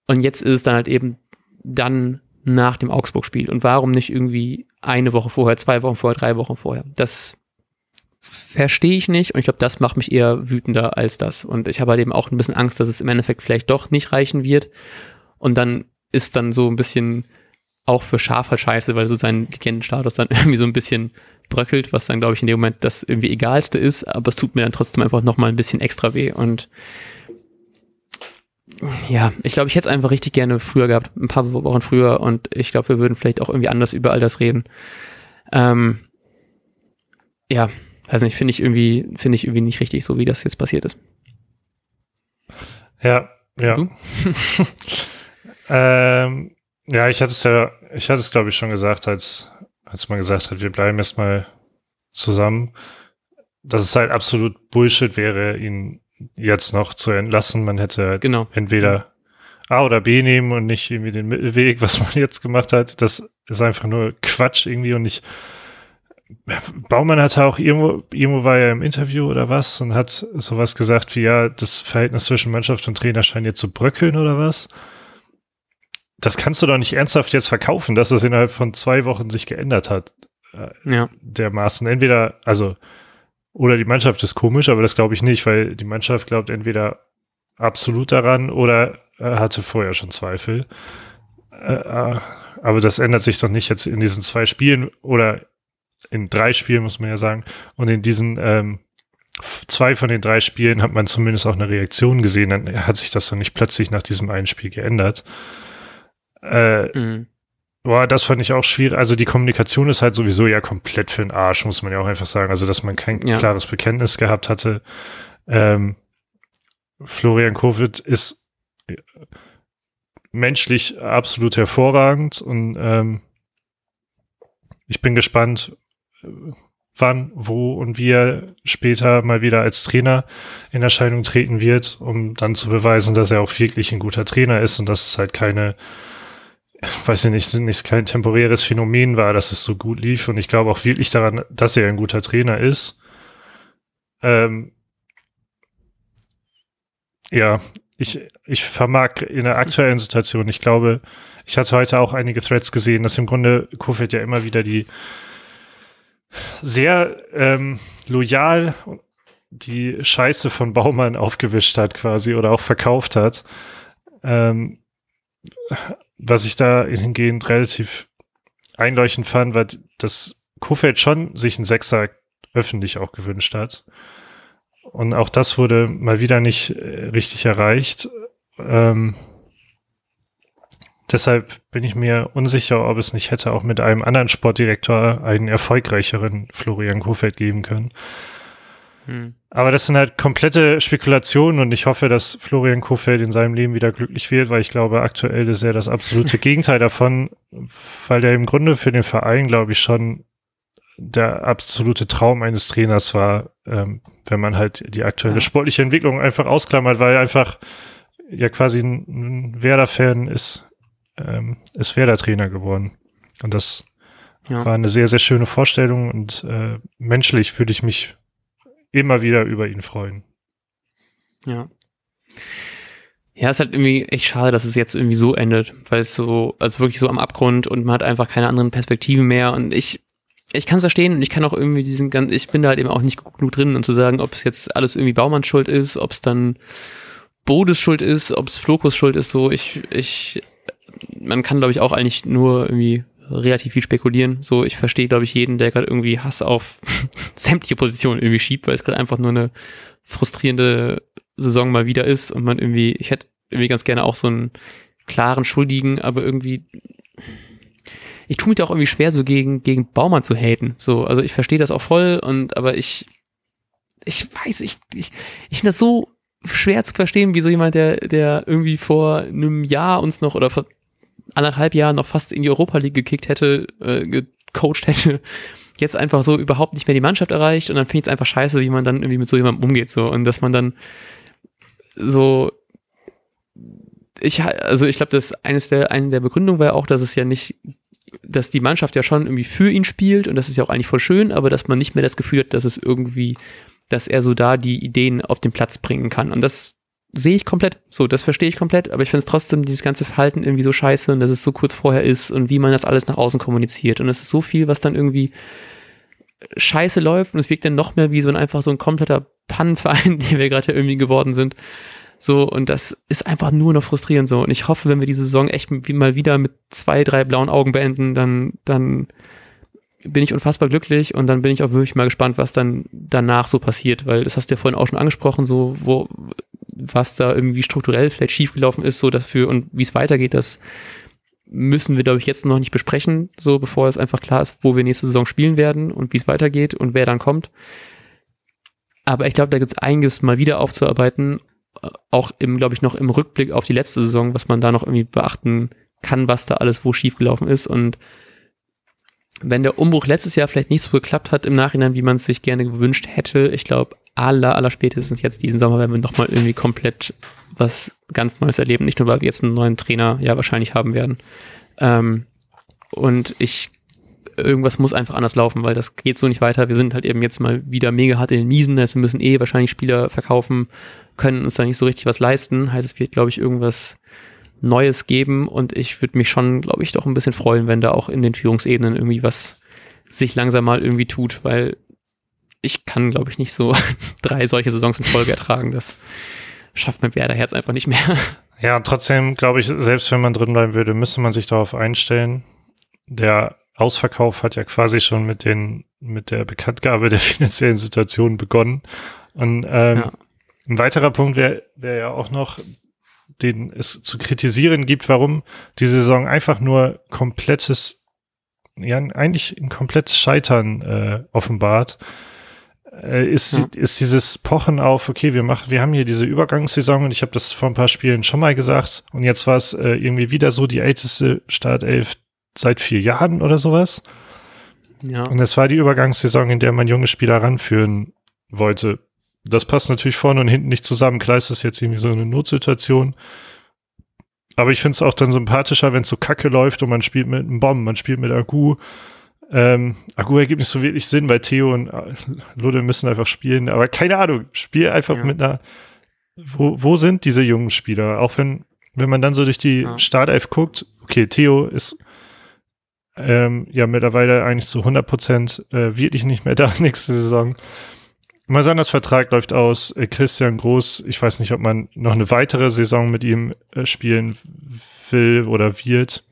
Und jetzt ist es dann halt eben dann nach dem Augsburg-Spiel. Und warum nicht irgendwie eine Woche vorher, zwei Wochen vorher, drei Wochen vorher? Das verstehe ich nicht und ich glaube, das macht mich eher wütender als das. Und ich habe halt eben auch ein bisschen Angst, dass es im Endeffekt vielleicht doch nicht reichen wird. Und dann ist dann so ein bisschen auch für Schaf halt scheiße, weil so sein Legendenstatus dann <laughs> irgendwie so ein bisschen bröckelt, was dann, glaube ich, in dem Moment das irgendwie egalste ist, aber es tut mir dann trotzdem einfach nochmal ein bisschen extra weh und ja, ich glaube, ich hätte es einfach richtig gerne früher gehabt, ein paar Wochen früher und ich glaube, wir würden vielleicht auch irgendwie anders über all das reden. Ähm, ja, weiß nicht, finde ich irgendwie, finde ich irgendwie nicht richtig, so wie das jetzt passiert ist. Ja, ja. <laughs> Ähm, ja, ich hatte es ja, ich hatte es glaube ich schon gesagt, als, als man gesagt hat, wir bleiben erstmal zusammen, dass es halt absolut Bullshit wäre, ihn jetzt noch zu entlassen. Man hätte halt Genau. entweder A oder B nehmen und nicht irgendwie den Mittelweg, <laughs> was man jetzt gemacht hat. Das ist einfach nur Quatsch irgendwie und ich Baumann hatte auch irgendwo, irgendwo war er im Interview oder was und hat sowas gesagt wie, ja, das Verhältnis zwischen Mannschaft und Trainer scheint jetzt zu bröckeln oder was. Das kannst du doch nicht ernsthaft jetzt verkaufen, dass es innerhalb von zwei Wochen sich geändert hat. Äh, Ja, dermaßen. Entweder, also, oder die Mannschaft ist komisch, aber das glaube ich nicht, weil die Mannschaft glaubt entweder absolut daran oder äh, hatte vorher schon Zweifel. Äh, aber das ändert sich doch nicht jetzt in diesen zwei Spielen oder in drei Spielen, muss man ja sagen. Und in diesen ähm, zwei von den drei Spielen hat man zumindest auch eine Reaktion gesehen. Dann hat sich das doch nicht plötzlich nach diesem einen Spiel geändert. Äh, mhm. Boah, das fand ich auch schwierig. Also die Kommunikation ist halt sowieso ja komplett für den Arsch, muss man ja auch einfach sagen. Also, dass man kein ja. klares Bekenntnis gehabt hatte. Ähm, Florian Covid ist menschlich absolut hervorragend und ähm, ich bin gespannt, wann, wo und wie er später mal wieder als Trainer in Erscheinung treten wird, um dann zu beweisen, dass er auch wirklich ein guter Trainer ist und dass es halt keine, weiß ich nicht, nicht kein temporäres Phänomen war, dass es so gut lief. Und ich glaube auch wirklich daran, dass er ein guter Trainer ist. Ähm, ja, ich, ich vermag in der aktuellen Situation, ich glaube, ich hatte heute auch einige Threads gesehen, dass im Grunde Kofeld ja immer wieder die sehr ähm, loyal die Scheiße von Baumann aufgewischt hat quasi oder auch verkauft hat. Ähm, was ich da hingehend relativ einleuchtend fand, war, dass Kofeld schon sich einen Sechser öffentlich auch gewünscht hat. Und auch das wurde mal wieder nicht äh, richtig erreicht. Ähm, deshalb bin ich mir unsicher, ob es nicht hätte auch mit einem anderen Sportdirektor einen erfolgreicheren Florian Kofeld geben können. Hm. Aber das sind halt komplette Spekulationen und ich hoffe, dass Florian Kofeld in seinem Leben wieder glücklich wird, weil ich glaube, aktuell ist er das absolute <laughs> Gegenteil davon, weil er im Grunde für den Verein, glaube ich, schon der absolute Traum eines Trainers war, ähm, wenn man halt die aktuelle sportliche Entwicklung einfach ausklammert, weil er einfach ja quasi ein Werder-Fan ist, ähm, ist Werder-Trainer geworden. Und das ja. war eine sehr, sehr schöne Vorstellung und äh, menschlich würde ich mich immer wieder über ihn freuen. Ja. Ja, ist halt irgendwie echt schade, dass es jetzt irgendwie so endet, weil es so, also wirklich so am Abgrund und man hat einfach keine anderen Perspektiven mehr und ich ich kann es verstehen und ich kann auch irgendwie diesen ganz, ich bin da halt eben auch nicht genug drin, um zu sagen, ob es jetzt alles irgendwie Baumanns Schuld ist, ob es dann Bodes Schuld ist, ob es Flokus Schuld ist, so ich, ich, man kann glaube ich auch eigentlich nur irgendwie relativ viel spekulieren. So, ich verstehe glaube ich jeden, der gerade irgendwie Hass auf <laughs> sämtliche Positionen irgendwie schiebt, weil es gerade einfach nur eine frustrierende Saison mal wieder ist und man irgendwie, ich hätte irgendwie ganz gerne auch so einen klaren Schuldigen, aber irgendwie ich tue mich da auch irgendwie schwer, so gegen, gegen Baumann zu haten. So, also ich verstehe das auch voll und aber ich, ich weiß, ich, ich, ich finde das so schwer zu verstehen, wie so jemand, der, der irgendwie vor einem Jahr uns noch oder vor anderthalb Jahren noch fast in die Europa League gekickt hätte, äh, gecoacht hätte, jetzt einfach so überhaupt nicht mehr die Mannschaft erreicht und dann finde ich es einfach scheiße, wie man dann irgendwie mit so jemandem umgeht, so und dass man dann so ich also ich glaube, dass eines der eine der Begründungen war auch, dass es ja nicht dass die Mannschaft ja schon irgendwie für ihn spielt und das ist ja auch eigentlich voll schön, aber dass man nicht mehr das Gefühl hat, dass es irgendwie, dass er so da die Ideen auf den Platz bringen kann. Und das sehe ich komplett. So, das verstehe ich komplett, aber ich finde es trotzdem dieses ganze Verhalten irgendwie so scheiße und dass es so kurz vorher ist und wie man das alles nach außen kommuniziert. Und es ist so viel, was dann irgendwie scheiße läuft und es wirkt dann noch mehr wie so ein einfach so ein kompletter Pannenverein, <laughs> den wir gerade irgendwie geworden sind. So, und das ist einfach nur noch frustrierend so. Und ich hoffe, wenn wir diese Saison echt mal wieder mit zwei, drei blauen Augen beenden, dann, dann bin ich unfassbar glücklich und dann bin ich auch wirklich mal gespannt, was dann danach so passiert, weil das hast du ja vorhin auch schon angesprochen, so, wo, was da irgendwie strukturell vielleicht schiefgelaufen ist, so dafür und wie es weitergeht, das müssen wir, glaube ich, jetzt noch nicht besprechen, so bevor es einfach klar ist, wo wir nächste Saison spielen werden und wie es weitergeht und wer dann kommt. Aber ich glaube, da gibt es einiges mal wieder aufzuarbeiten auch im, glaube ich, noch im Rückblick auf die letzte Saison, was man da noch irgendwie beachten kann, was da alles wo schiefgelaufen ist. Und wenn der Umbruch letztes Jahr vielleicht nicht so geklappt hat im Nachhinein, wie man es sich gerne gewünscht hätte, ich glaube, aller, aller spätestens jetzt diesen Sommer werden wir nochmal irgendwie komplett was ganz Neues erleben. Nicht nur, weil wir jetzt einen neuen Trainer ja wahrscheinlich haben werden. Ähm, und ich irgendwas muss einfach anders laufen, weil das geht so nicht weiter. Wir sind halt eben jetzt mal wieder mega hart in den Miesen, also wir müssen eh wahrscheinlich Spieler verkaufen, können uns da nicht so richtig was leisten. Heißt, es wird, glaube ich, irgendwas Neues geben und ich würde mich schon, glaube ich, doch ein bisschen freuen, wenn da auch in den Führungsebenen irgendwie was sich langsam mal irgendwie tut, weil ich kann, glaube ich, nicht so <laughs> drei solche Saisons in Folge ertragen. Das schafft mein Werderherz einfach nicht mehr. <laughs> Ja, trotzdem glaube ich, selbst wenn man drin bleiben würde, müsste man sich darauf einstellen. Der Ausverkauf hat ja quasi schon mit den, mit der Bekanntgabe der <laughs> finanziellen Situation begonnen. Und ähm, ja. ein weiterer Punkt wäre wär ja auch noch, den es zu kritisieren gibt, warum die Saison einfach nur komplettes, ja, eigentlich ein komplettes Scheitern äh, offenbart ist, ja. ist dieses Pochen auf, okay, wir machen, wir haben hier diese Übergangssaison und ich habe das vor ein paar Spielen schon mal gesagt und jetzt war es äh, irgendwie wieder so die älteste Startelf seit vier Jahren oder sowas. Ja. Und es war die Übergangssaison, in der man junge Spieler ranführen wollte. Das passt natürlich vorne und hinten nicht zusammen. Klar ist das jetzt irgendwie so eine Notsituation. Aber ich finde es auch dann sympathischer, wenn es so kacke läuft und man spielt mit einem Bomben, man spielt mit Agu ähm, Agu ergibt nicht so wirklich Sinn, weil Theo und äh, Ludde müssen einfach spielen. Aber keine Ahnung, spiel einfach ja. mit einer. Wo, wo sind diese jungen Spieler? Auch wenn, wenn man dann so durch die ja. Startelf guckt, okay, Theo ist ähm, ja mittlerweile eigentlich zu 100 Prozent äh, wirklich nicht mehr <laughs> da nächste Saison. Masanas Vertrag läuft aus. Äh, Christian Groß, ich weiß nicht, ob man noch eine weitere Saison mit ihm äh, spielen will oder wird.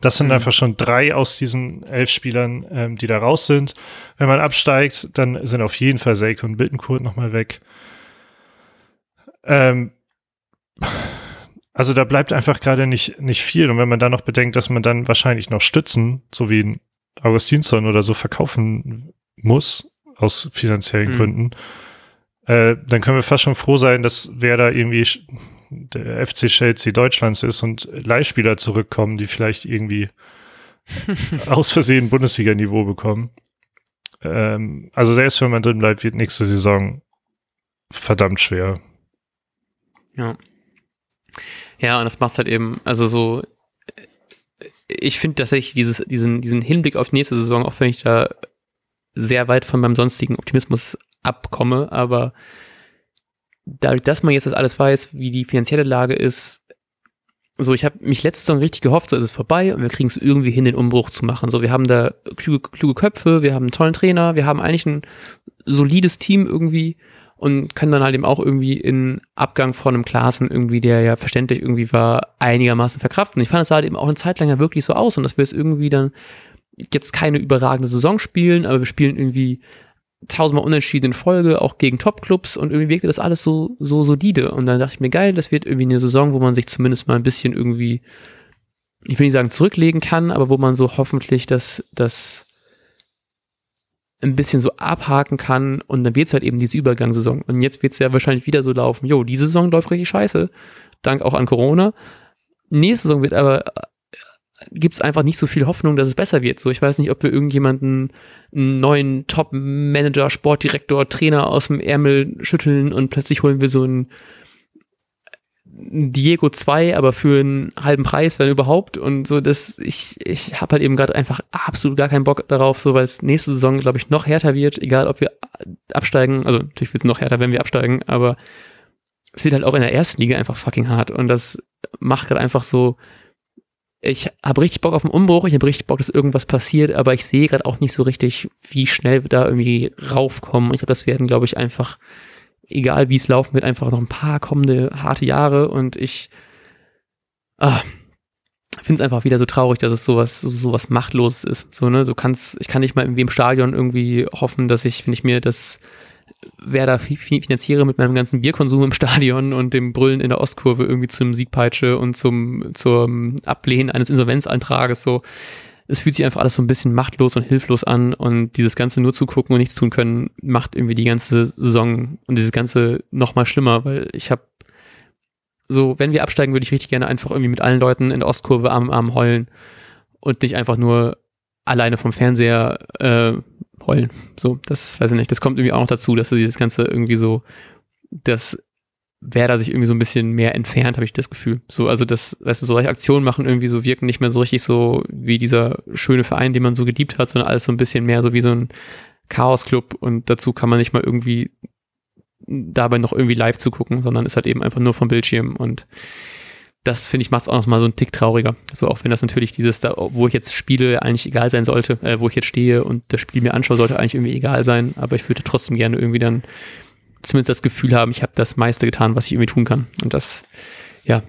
Das sind mhm. einfach schon drei aus diesen elf Spielern, ähm, die da raus sind. Wenn man absteigt, dann sind auf jeden Fall Seiko und Bittenkurt nochmal weg. Ähm, also da bleibt einfach gerade nicht, nicht viel. Und wenn man dann noch bedenkt, dass man dann wahrscheinlich noch Stützen, so wie ein Augustinsson oder so, verkaufen muss, aus finanziellen mhm. Gründen, äh, dann können wir fast schon froh sein, dass wer da irgendwie der FC Chelsea Deutschlands ist und Leihspieler zurückkommen, die vielleicht irgendwie <laughs> aus Versehen Bundesliga-Niveau bekommen. Ähm, also selbst wenn man drin bleibt, wird nächste Saison verdammt schwer. Ja. Ja, und das macht halt eben, also so, ich finde tatsächlich dieses, diesen, diesen Hinblick auf die nächste Saison, auch wenn ich da sehr weit von meinem sonstigen Optimismus abkomme, aber dadurch, dass man jetzt das alles weiß, wie die finanzielle Lage ist, so, ich habe mich letzte Saison richtig gehofft, so ist es vorbei und wir kriegen es irgendwie hin, den Umbruch zu machen. So, wir haben da kluge, kluge Köpfe, wir haben einen tollen Trainer, wir haben eigentlich ein solides Team irgendwie und können dann halt eben auch irgendwie in Abgang von einem Klassen irgendwie, der ja verständlich irgendwie war, einigermaßen verkraften. Ich fand es halt eben auch eine Zeit lang ja wirklich so aus und dass wir es irgendwie dann jetzt keine überragende Saison spielen, aber wir spielen irgendwie tausendmal unentschieden in Folge, auch gegen Topclubs und irgendwie wirkte das alles so, so solide. Und dann dachte ich mir, geil, das wird irgendwie eine Saison, wo man sich zumindest mal ein bisschen irgendwie, ich will nicht sagen zurücklegen kann, aber wo man so hoffentlich das, das ein bisschen so abhaken kann und dann wird es halt eben diese Übergangssaison. Und jetzt wird es ja wahrscheinlich wieder so laufen, jo, diese Saison läuft richtig scheiße, dank auch an Corona. Nächste Saison wird aber gibt es einfach nicht so viel Hoffnung, dass es besser wird. So, ich weiß nicht, ob wir irgendjemanden einen neuen Top-Manager, Sportdirektor, Trainer aus dem Ärmel schütteln und plötzlich holen wir so einen Diego 2, aber für einen halben Preis, wenn überhaupt. Und so, das, ich, ich habe halt eben gerade einfach absolut gar keinen Bock darauf, so weil es nächste Saison, glaube ich, noch härter wird, egal ob wir absteigen. Also natürlich wird es noch härter, wenn wir absteigen, aber es wird halt auch in der ersten Liga einfach fucking hart. Und das macht gerade einfach so, ich habe richtig Bock auf den Umbruch, ich habe richtig Bock, dass irgendwas passiert, aber ich sehe gerade auch nicht so richtig, wie schnell wir da irgendwie raufkommen. Ich glaube, das werden, glaube ich, einfach, egal wie es laufen wird, einfach noch ein paar kommende harte Jahre und ich ah, finde es einfach wieder so traurig, dass es sowas, so, sowas Machtloses ist. So, ne, du kannst, ich kann nicht mal irgendwie im Stadion irgendwie hoffen, dass ich, wenn ich mir das Werder finanziere mit meinem ganzen Bierkonsum im Stadion und dem Brüllen in der Ostkurve irgendwie zum Siegpeitsche und zum, zum Ablehnen eines Insolvenzantrages so. Es fühlt sich einfach alles so ein bisschen machtlos und hilflos an und dieses Ganze nur zugucken und nichts tun können, macht irgendwie die ganze Saison und dieses Ganze nochmal schlimmer, weil ich habe so, wenn wir absteigen, würde ich richtig gerne einfach irgendwie mit allen Leuten in der Ostkurve am Arm heulen und nicht einfach nur alleine vom Fernseher äh, heulen. So, das weiß ich nicht. Das kommt irgendwie auch noch dazu, dass du dieses Ganze irgendwie so, dass Werder sich irgendwie so ein bisschen mehr entfernt, habe ich das Gefühl. So, also das, weißt du, solche Aktionen machen irgendwie so, wirken nicht mehr so richtig so wie dieser schöne Verein, den man so geliebt hat, sondern alles so ein bisschen mehr so wie so ein Chaos-Club und dazu kann man nicht mal irgendwie dabei noch irgendwie live zu gucken, sondern ist halt eben einfach nur vom Bildschirm und das finde ich macht es auch noch mal so einen Tick trauriger. So auch wenn das natürlich dieses, da, wo ich jetzt spiele, eigentlich egal sein sollte, äh, wo ich jetzt stehe und das Spiel mir anschaue, sollte eigentlich irgendwie egal sein. Aber ich würde trotzdem gerne irgendwie dann zumindest das Gefühl haben, ich habe das meiste getan, was ich irgendwie tun kann. Und das ja,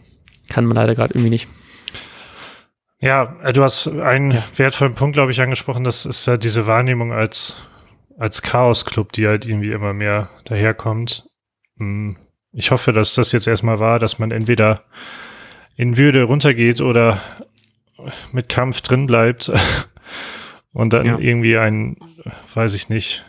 kann man leider gerade irgendwie nicht. Ja, äh, du hast einen ja. wertvollen Punkt, glaube ich, angesprochen. Das ist ja diese Wahrnehmung als, als Chaos-Club, die halt irgendwie immer mehr daherkommt. Hm, ich hoffe, dass das jetzt erstmal war, dass man entweder in Würde runtergeht oder mit Kampf drin bleibt <laughs> und dann ja. irgendwie einen, weiß ich nicht,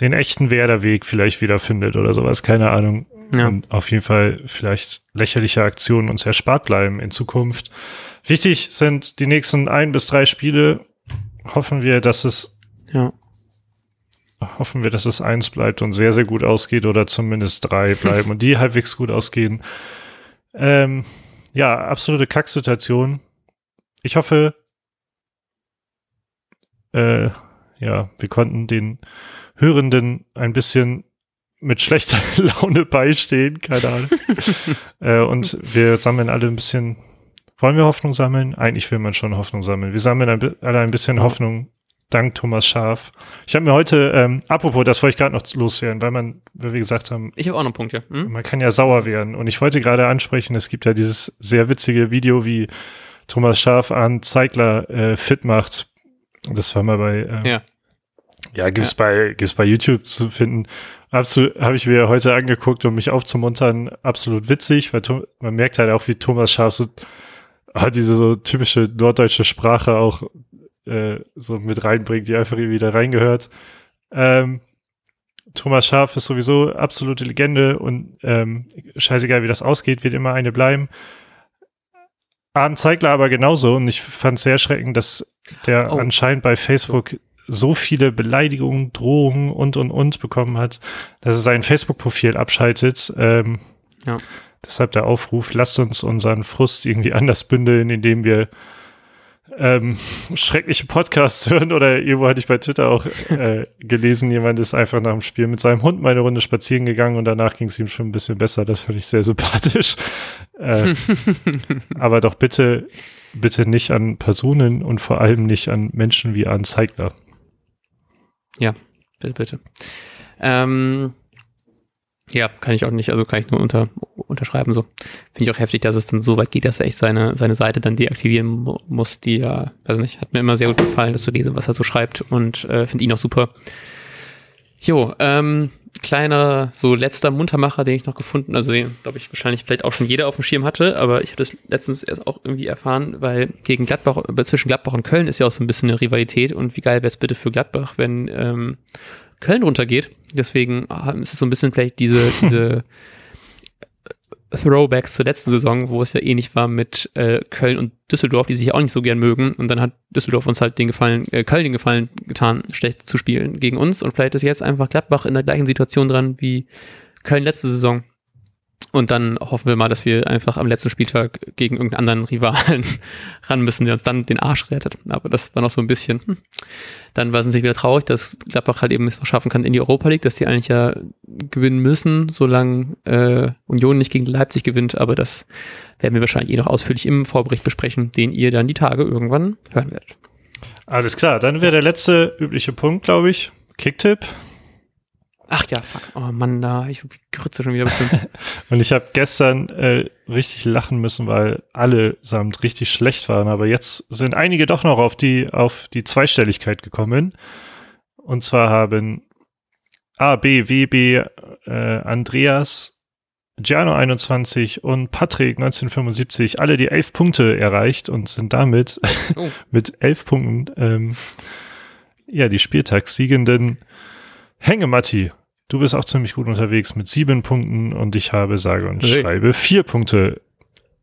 den echten Werderweg vielleicht wiederfindet oder sowas, keine Ahnung. Ja. Und auf jeden Fall vielleicht lächerliche Aktionen uns erspart bleiben in Zukunft. Wichtig sind die nächsten ein bis drei Spiele. Hoffen wir, dass es ja. hoffen wir, dass es eins bleibt und sehr, sehr gut ausgeht oder zumindest drei bleiben <laughs> und die halbwegs gut ausgehen. Ähm, ja, absolute Kacksituation. Ich hoffe, äh, ja, wir konnten den Hörenden ein bisschen mit schlechter <laughs> Laune beistehen, keine Ahnung. <laughs> äh, und wir sammeln alle ein bisschen. Wollen wir Hoffnung sammeln? Eigentlich will man schon Hoffnung sammeln. Wir sammeln ein, alle ein bisschen Hoffnung dank Thomas Schaf. Ich habe mir heute, ähm, apropos, das wollte ich gerade noch loswerden, weil man, wie wir gesagt haben, ich habe auch noch Punkte. Hm? Man kann ja sauer werden. Und ich wollte gerade ansprechen, es gibt ja dieses sehr witzige Video, wie Thomas Schaf an Zeigler äh, fit macht. Das war mal bei äh, ja. Ja, gibt's ja. bei gibt's bei YouTube zu finden. Absolut, habe ich mir heute angeguckt, um mich aufzumuntern. Absolut witzig, weil man merkt halt auch, wie Thomas Schaaf so hat diese so typische norddeutsche Sprache auch äh, so mit reinbringt, die einfach da reingehört. Ähm, Thomas Schaaf ist sowieso absolute Legende und ähm, scheißegal, wie das ausgeht, wird immer eine bleiben. Arne Zeigler aber genauso und ich fand es sehr erschreckend, dass der oh. anscheinend bei Facebook so viele Beleidigungen, Drohungen und und und bekommen hat, dass er sein Facebook-Profil abschaltet. Ähm, ja. Deshalb der Aufruf, lasst uns unseren Frust irgendwie <laughs> anders bündeln, indem wir ähm, <laughs> schreckliche Podcasts hören oder irgendwo hatte ich bei Twitter auch äh, gelesen, jemand ist einfach nach dem Spiel mit seinem Hund mal eine Runde spazieren gegangen und danach ging es ihm schon ein bisschen besser. Das fand ich sehr sympathisch. <laughs> Äh, aber doch bitte, bitte nicht an Personen und vor allem nicht an Menschen wie an Zeigler. Ja, bitte, bitte. Ähm, ja, kann ich auch nicht, also kann ich nur unter, unterschreiben. So finde ich auch heftig, dass es dann so weit geht, dass er echt seine, seine Seite dann deaktivieren muss, die ja, weiß nicht, hat mir immer sehr gut gefallen, das zu lesen, was er so schreibt und äh, finde ihn auch super. Jo, ähm, kleiner, so letzter Muntermacher, den ich noch gefunden, also den, glaube ich, wahrscheinlich vielleicht auch schon jeder auf dem Schirm hatte, aber ich habe das letztens erst auch irgendwie erfahren, weil gegen Gladbach, zwischen Gladbach und Köln ist ja auch so ein bisschen eine Rivalität und wie geil wäre es bitte für Gladbach, wenn ähm, Köln runtergeht. Deswegen ah, ist es so ein bisschen vielleicht diese, <laughs> diese Throwbacks zur letzten Saison, wo es ja ähnlich war mit äh, Köln und Düsseldorf, die sich auch nicht so gern mögen. Und dann hat Düsseldorf uns halt den Gefallen, äh, Köln den Gefallen getan, schlecht zu spielen gegen uns. Und vielleicht ist jetzt einfach Gladbach in der gleichen Situation dran wie Köln letzte Saison. Und dann hoffen wir mal, dass wir einfach am letzten Spieltag gegen irgendeinen anderen Rivalen <laughs> ran müssen, der uns dann den Arsch rettet. Aber das war noch so ein bisschen. Hm. Dann war es natürlich wieder traurig, dass Gladbach halt eben es noch schaffen kann in die Europa League, dass die eigentlich ja gewinnen müssen, solange äh, Union nicht gegen Leipzig gewinnt. Aber das werden wir wahrscheinlich eh noch ausführlich im Vorbericht besprechen, den ihr dann die Tage irgendwann hören werdet. Alles klar, dann wäre der letzte übliche Punkt, glaube ich. Kicktipp. Ach ja, fuck. Oh Mann, da habe ich so Grütze schon wieder bestimmt. <laughs> und ich habe gestern äh, richtig lachen müssen, weil alle samt richtig schlecht waren. Aber jetzt sind einige doch noch auf die, auf die Zweistelligkeit gekommen. Und zwar haben A, B, W, B, äh, Andreas, Giano 21 und Patrick 1975 alle die elf Punkte erreicht und sind damit oh. <laughs> mit elf Punkten ähm, ja die Spieltagssiegenden Hängematti, du bist auch ziemlich gut unterwegs mit sieben Punkten und ich habe sage und hey. schreibe vier Punkte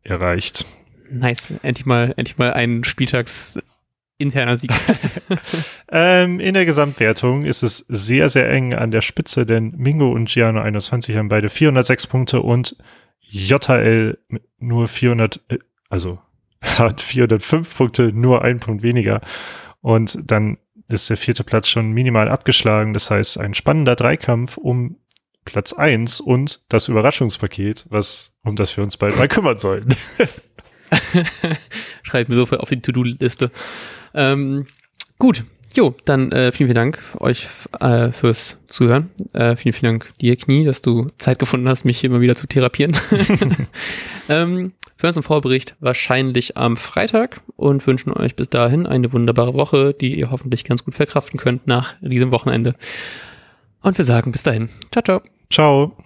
erreicht. Nice. Endlich mal, endlich mal ein Spieltags interner Sieg. <laughs> <laughs> ähm, in der Gesamtwertung ist es sehr, sehr eng an der Spitze, denn Mingo und Giano 21 haben beide 406 Punkte und JL nur 400, äh, also <laughs> hat 405 Punkte, nur ein Punkt weniger. Und dann ist der vierte Platz schon minimal abgeschlagen. Das heißt, ein spannender Dreikampf um Platz eins und das Überraschungspaket, was, um das wir uns bald mal kümmern sollen. <laughs> Schreibt mir so viel auf die To-Do-Liste. Ähm, gut, Jo, dann äh, vielen, vielen Dank euch äh, fürs Zuhören. Äh, vielen, vielen Dank dir, Knie, dass du Zeit gefunden hast, mich immer wieder zu therapieren. <laughs> ähm, für uns im Vorbericht wahrscheinlich am Freitag und wünschen euch bis dahin eine wunderbare Woche, die ihr hoffentlich ganz gut verkraften könnt nach diesem Wochenende. Und wir sagen bis dahin. Ciao, ciao. Ciao.